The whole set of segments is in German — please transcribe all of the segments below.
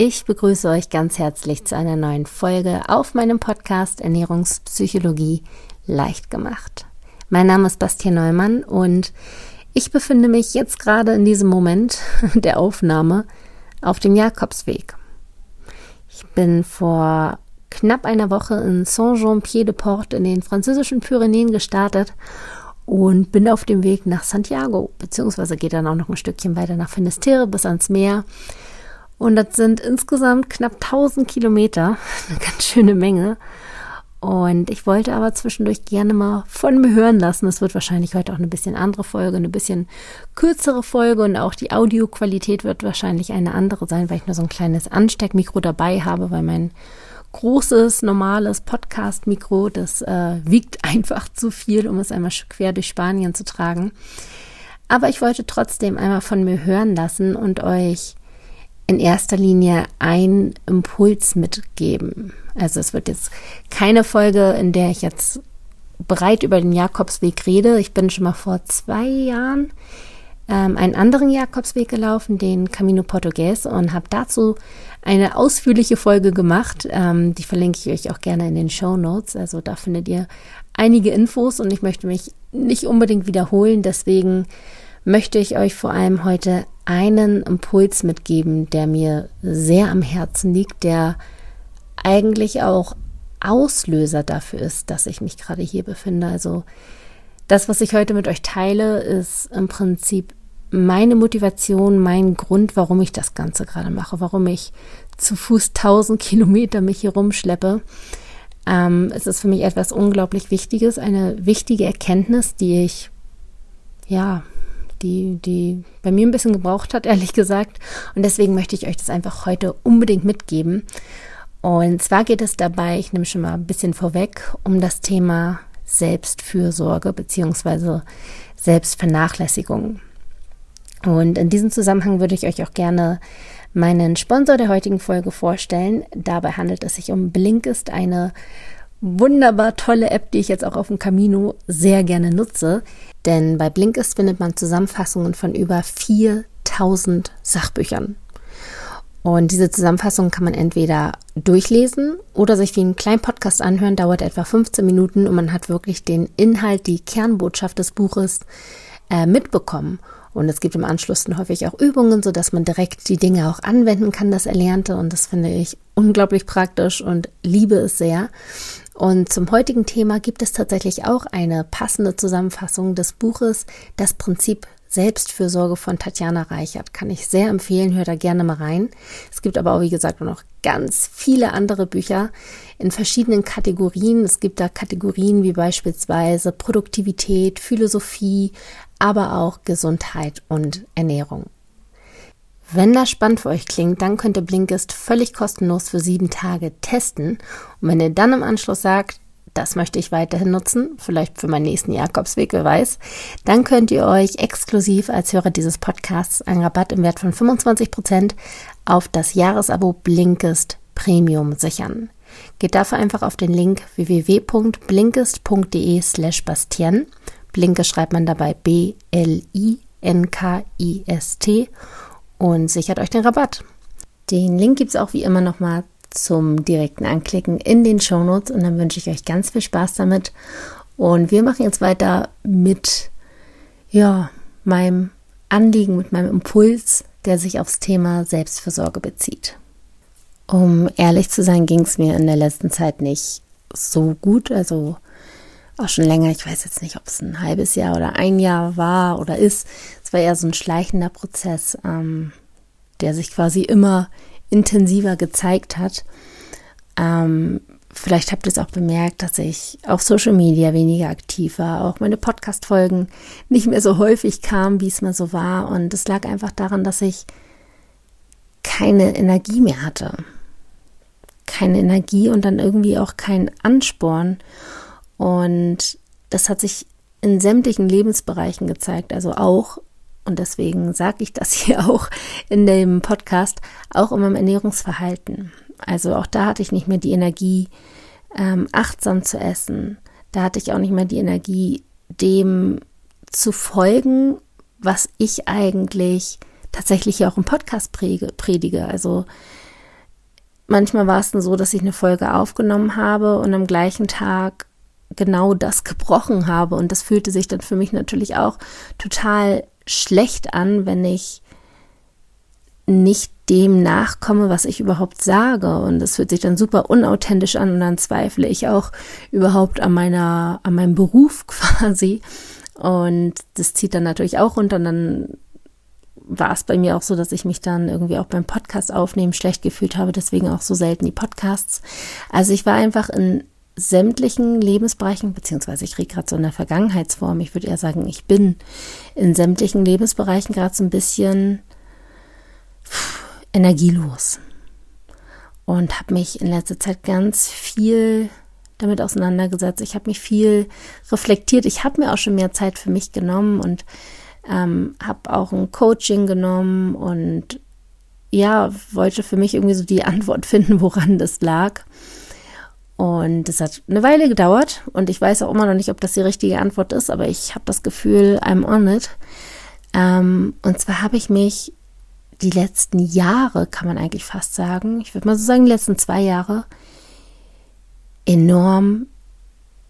Ich begrüße euch ganz herzlich zu einer neuen Folge auf meinem Podcast Ernährungspsychologie leicht gemacht. Mein Name ist Bastian Neumann und ich befinde mich jetzt gerade in diesem Moment der Aufnahme auf dem Jakobsweg. Ich bin vor knapp einer Woche in Saint-Jean-Pied-de-Port in den französischen Pyrenäen gestartet und bin auf dem Weg nach Santiago, beziehungsweise geht dann auch noch ein Stückchen weiter nach Finisterre bis ans Meer. Und das sind insgesamt knapp 1000 Kilometer, eine ganz schöne Menge. Und ich wollte aber zwischendurch gerne mal von mir hören lassen. Es wird wahrscheinlich heute auch eine bisschen andere Folge, eine bisschen kürzere Folge und auch die Audioqualität wird wahrscheinlich eine andere sein, weil ich nur so ein kleines Ansteckmikro dabei habe, weil mein großes, normales Podcast-Mikro, das äh, wiegt einfach zu viel, um es einmal quer durch Spanien zu tragen. Aber ich wollte trotzdem einmal von mir hören lassen und euch in erster Linie einen Impuls mitgeben. Also es wird jetzt keine Folge, in der ich jetzt breit über den Jakobsweg rede. Ich bin schon mal vor zwei Jahren ähm, einen anderen Jakobsweg gelaufen, den Camino Portugues, und habe dazu eine ausführliche Folge gemacht. Ähm, die verlinke ich euch auch gerne in den Show Notes. Also da findet ihr einige Infos und ich möchte mich nicht unbedingt wiederholen. Deswegen möchte ich euch vor allem heute einen Impuls mitgeben, der mir sehr am Herzen liegt, der eigentlich auch Auslöser dafür ist, dass ich mich gerade hier befinde. Also das, was ich heute mit euch teile, ist im Prinzip meine Motivation, mein Grund, warum ich das Ganze gerade mache, warum ich zu Fuß 1000 Kilometer mich hier rumschleppe. Ähm, es ist für mich etwas unglaublich Wichtiges, eine wichtige Erkenntnis, die ich ja die, die bei mir ein bisschen gebraucht hat, ehrlich gesagt. Und deswegen möchte ich euch das einfach heute unbedingt mitgeben. Und zwar geht es dabei, ich nehme schon mal ein bisschen vorweg, um das Thema Selbstfürsorge beziehungsweise Selbstvernachlässigung. Und in diesem Zusammenhang würde ich euch auch gerne meinen Sponsor der heutigen Folge vorstellen. Dabei handelt es sich um Blinkist, eine wunderbar tolle App, die ich jetzt auch auf dem Camino sehr gerne nutze. Denn bei Blinkist findet man Zusammenfassungen von über 4000 Sachbüchern. Und diese Zusammenfassung kann man entweder durchlesen oder sich wie einen kleinen Podcast anhören, dauert etwa 15 Minuten und man hat wirklich den Inhalt, die Kernbotschaft des Buches äh, mitbekommen. Und es gibt im Anschluss dann häufig auch Übungen, sodass man direkt die Dinge auch anwenden kann, das Erlernte. Und das finde ich unglaublich praktisch und liebe es sehr. Und zum heutigen Thema gibt es tatsächlich auch eine passende Zusammenfassung des Buches Das Prinzip Selbstfürsorge von Tatjana Reichert. Kann ich sehr empfehlen, hört da gerne mal rein. Es gibt aber auch, wie gesagt, noch ganz viele andere Bücher in verschiedenen Kategorien. Es gibt da Kategorien wie beispielsweise Produktivität, Philosophie, aber auch Gesundheit und Ernährung. Wenn das spannend für euch klingt, dann könnt ihr Blinkist völlig kostenlos für sieben Tage testen. Und wenn ihr dann im Anschluss sagt, das möchte ich weiterhin nutzen, vielleicht für meinen nächsten Jakobsweg, wer weiß, dann könnt ihr euch exklusiv als Hörer dieses Podcasts einen Rabatt im Wert von 25 Prozent auf das Jahresabo Blinkist Premium sichern. Geht dafür einfach auf den Link www.blinkist.de slash Bastien. Blinkist schreibt man dabei B-L-I-N-K-I-S-T und sichert euch den Rabatt. Den Link gibt es auch wie immer nochmal zum direkten Anklicken in den Shownotes und dann wünsche ich euch ganz viel Spaß damit. Und wir machen jetzt weiter mit ja, meinem Anliegen, mit meinem Impuls, der sich aufs Thema Selbstversorge bezieht. Um ehrlich zu sein, ging es mir in der letzten Zeit nicht so gut. Also auch schon länger. Ich weiß jetzt nicht, ob es ein halbes Jahr oder ein Jahr war oder ist. Es war eher so ein schleichender Prozess, ähm, der sich quasi immer intensiver gezeigt hat. Ähm, vielleicht habt ihr es auch bemerkt, dass ich auf Social Media weniger aktiv war, auch meine Podcast-Folgen nicht mehr so häufig kamen, wie es mal so war. Und es lag einfach daran, dass ich keine Energie mehr hatte. Keine Energie und dann irgendwie auch keinen Ansporn. Und das hat sich in sämtlichen Lebensbereichen gezeigt, also auch, und deswegen sage ich das hier auch in dem Podcast, auch in meinem Ernährungsverhalten. Also auch da hatte ich nicht mehr die Energie, ähm, achtsam zu essen. Da hatte ich auch nicht mehr die Energie, dem zu folgen, was ich eigentlich tatsächlich auch im Podcast predige. Also manchmal war es dann so, dass ich eine Folge aufgenommen habe und am gleichen Tag genau das gebrochen habe. Und das fühlte sich dann für mich natürlich auch total schlecht an, wenn ich nicht dem nachkomme, was ich überhaupt sage. Und das fühlt sich dann super unauthentisch an und dann zweifle ich auch überhaupt an meiner, an meinem Beruf quasi. Und das zieht dann natürlich auch runter und dann war es bei mir auch so, dass ich mich dann irgendwie auch beim Podcast aufnehmen schlecht gefühlt habe, deswegen auch so selten die Podcasts. Also ich war einfach in sämtlichen Lebensbereichen, beziehungsweise ich rede gerade so in der Vergangenheitsform, ich würde eher sagen, ich bin in sämtlichen Lebensbereichen gerade so ein bisschen energielos und habe mich in letzter Zeit ganz viel damit auseinandergesetzt. Ich habe mich viel reflektiert. Ich habe mir auch schon mehr Zeit für mich genommen und ähm, habe auch ein Coaching genommen und ja, wollte für mich irgendwie so die Antwort finden, woran das lag. Und es hat eine Weile gedauert und ich weiß auch immer noch nicht, ob das die richtige Antwort ist, aber ich habe das Gefühl, I'm on it. Ähm, und zwar habe ich mich die letzten Jahre, kann man eigentlich fast sagen, ich würde mal so sagen, die letzten zwei Jahre, enorm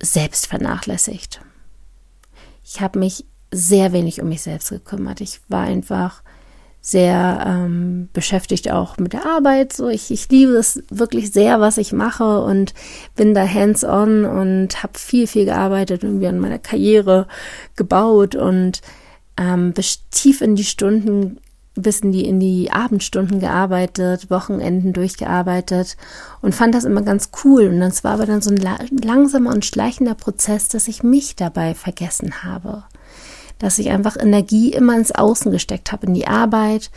selbst vernachlässigt. Ich habe mich sehr wenig um mich selbst gekümmert. Ich war einfach sehr ähm, beschäftigt auch mit der Arbeit. So, ich, ich liebe es wirklich sehr, was ich mache und bin da hands-on und habe viel, viel gearbeitet, irgendwie an meiner Karriere gebaut und ähm, bis tief in die Stunden, bis in die, in die Abendstunden gearbeitet, Wochenenden durchgearbeitet und fand das immer ganz cool. Und das war aber dann so ein langsamer und schleichender Prozess, dass ich mich dabei vergessen habe dass ich einfach Energie immer ins Außen gesteckt habe, in die Arbeit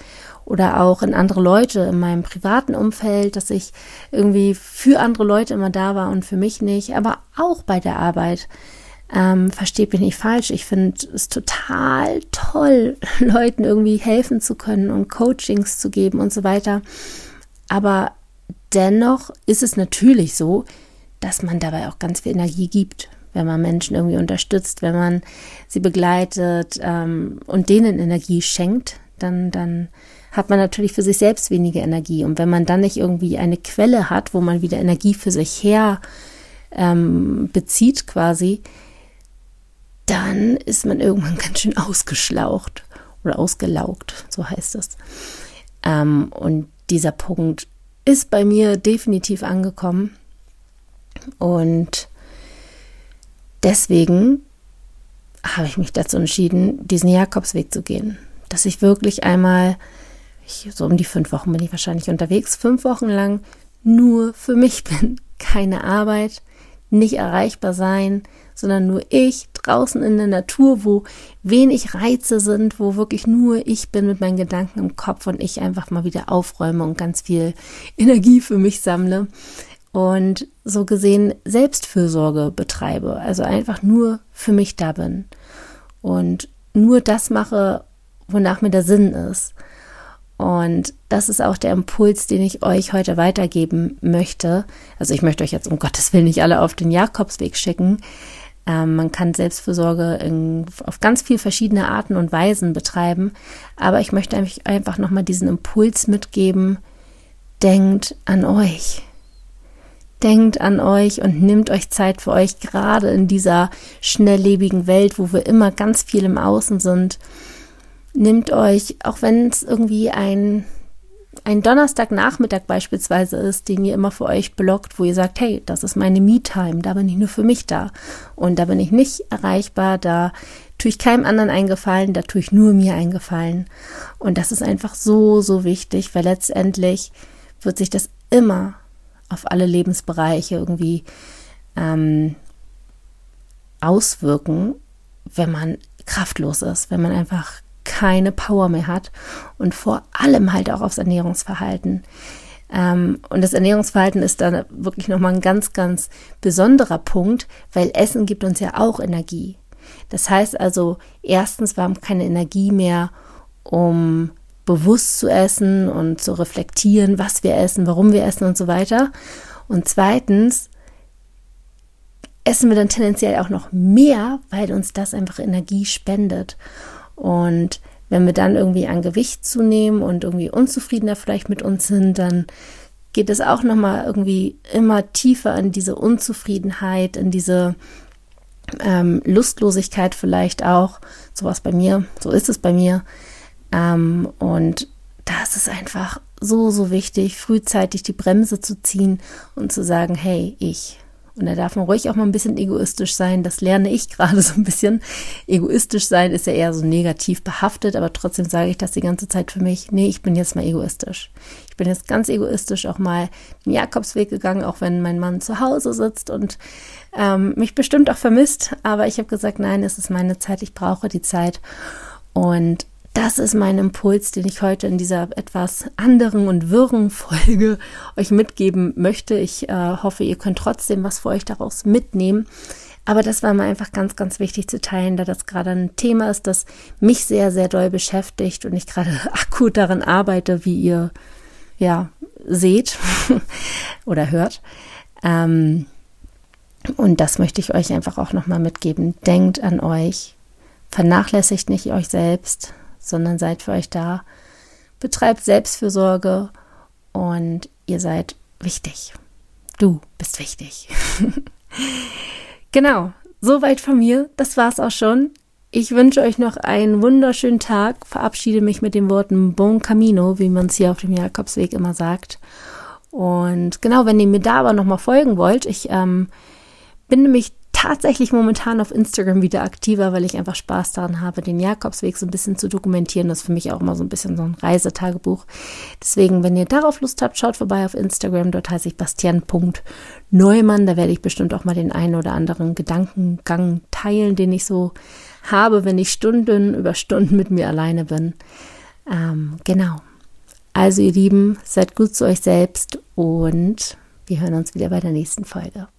oder auch in andere Leute in meinem privaten Umfeld, dass ich irgendwie für andere Leute immer da war und für mich nicht, aber auch bei der Arbeit. Ähm, versteht mich nicht falsch. Ich finde es total toll, Leuten irgendwie helfen zu können und Coachings zu geben und so weiter. Aber dennoch ist es natürlich so, dass man dabei auch ganz viel Energie gibt wenn man Menschen irgendwie unterstützt, wenn man sie begleitet ähm, und denen Energie schenkt, dann, dann hat man natürlich für sich selbst weniger Energie. Und wenn man dann nicht irgendwie eine Quelle hat, wo man wieder Energie für sich her ähm, bezieht quasi, dann ist man irgendwann ganz schön ausgeschlaucht oder ausgelaugt, so heißt es. Ähm, und dieser Punkt ist bei mir definitiv angekommen. Und deswegen habe ich mich dazu entschieden, diesen Jakobsweg zu gehen. Dass ich wirklich einmal, ich, so um die fünf Wochen bin ich wahrscheinlich unterwegs, fünf Wochen lang nur für mich bin. Keine Arbeit, nicht erreichbar sein, sondern nur ich draußen in der Natur, wo wenig Reize sind, wo wirklich nur ich bin mit meinen Gedanken im Kopf und ich einfach mal wieder aufräume und ganz viel Energie für mich sammle und so gesehen Selbstfürsorge betreibe, also einfach nur für mich da bin und nur das mache, wonach mir der Sinn ist. Und das ist auch der Impuls, den ich euch heute weitergeben möchte. Also ich möchte euch jetzt um Gottes Willen nicht alle auf den Jakobsweg schicken. Ähm, man kann Selbstfürsorge in, auf ganz viele verschiedene Arten und Weisen betreiben. Aber ich möchte einfach nochmal diesen Impuls mitgeben. Denkt an euch denkt an euch und nimmt euch Zeit für euch, gerade in dieser schnelllebigen Welt, wo wir immer ganz viel im Außen sind. Nimmt euch, auch wenn es irgendwie ein, ein Donnerstagnachmittag beispielsweise ist, den ihr immer für euch blockt, wo ihr sagt, hey, das ist meine Me-Time, da bin ich nur für mich da. Und da bin ich nicht erreichbar, da tue ich keinem anderen eingefallen, da tue ich nur mir eingefallen. Und das ist einfach so, so wichtig, weil letztendlich wird sich das immer auf alle Lebensbereiche irgendwie ähm, auswirken, wenn man kraftlos ist, wenn man einfach keine Power mehr hat und vor allem halt auch aufs Ernährungsverhalten. Ähm, und das Ernährungsverhalten ist dann wirklich nochmal ein ganz, ganz besonderer Punkt, weil Essen gibt uns ja auch Energie. Das heißt also, erstens, wir haben keine Energie mehr, um bewusst zu essen und zu reflektieren, was wir essen, warum wir essen und so weiter. Und zweitens essen wir dann tendenziell auch noch mehr, weil uns das einfach Energie spendet. Und wenn wir dann irgendwie an Gewicht zunehmen und irgendwie unzufriedener vielleicht mit uns sind, dann geht es auch nochmal irgendwie immer tiefer in diese Unzufriedenheit, in diese ähm, Lustlosigkeit vielleicht auch. Sowas bei mir, so ist es bei mir. Ähm, und das ist einfach so, so wichtig, frühzeitig die Bremse zu ziehen und zu sagen, hey, ich. Und da darf man ruhig auch mal ein bisschen egoistisch sein. Das lerne ich gerade so ein bisschen. Egoistisch sein ist ja eher so negativ behaftet, aber trotzdem sage ich das die ganze Zeit für mich. Nee, ich bin jetzt mal egoistisch. Ich bin jetzt ganz egoistisch auch mal den Jakobsweg gegangen, auch wenn mein Mann zu Hause sitzt und ähm, mich bestimmt auch vermisst. Aber ich habe gesagt, nein, es ist meine Zeit, ich brauche die Zeit. Und das ist mein Impuls, den ich heute in dieser etwas anderen und wirren Folge euch mitgeben möchte. Ich äh, hoffe, ihr könnt trotzdem was für euch daraus mitnehmen. Aber das war mir einfach ganz, ganz wichtig zu teilen, da das gerade ein Thema ist, das mich sehr, sehr doll beschäftigt und ich gerade akut daran arbeite, wie ihr ja seht oder hört. Ähm, und das möchte ich euch einfach auch nochmal mitgeben. Denkt an euch, vernachlässigt nicht euch selbst, sondern seid für euch da. Betreibt Selbstfürsorge und ihr seid wichtig. Du bist wichtig. genau, soweit von mir. Das war's auch schon. Ich wünsche euch noch einen wunderschönen Tag. Verabschiede mich mit den Worten Bon Camino, wie man es hier auf dem Jakobsweg immer sagt. Und genau, wenn ihr mir da aber nochmal folgen wollt, ich ähm, bin nämlich tatsächlich momentan auf Instagram wieder aktiver, weil ich einfach Spaß daran habe, den Jakobsweg so ein bisschen zu dokumentieren. Das ist für mich auch mal so ein bisschen so ein Reisetagebuch. Deswegen, wenn ihr darauf Lust habt, schaut vorbei auf Instagram. Dort heiße ich Bastian.neumann. Da werde ich bestimmt auch mal den einen oder anderen Gedankengang teilen, den ich so habe, wenn ich Stunden über Stunden mit mir alleine bin. Ähm, genau. Also ihr Lieben, seid gut zu euch selbst und wir hören uns wieder bei der nächsten Folge.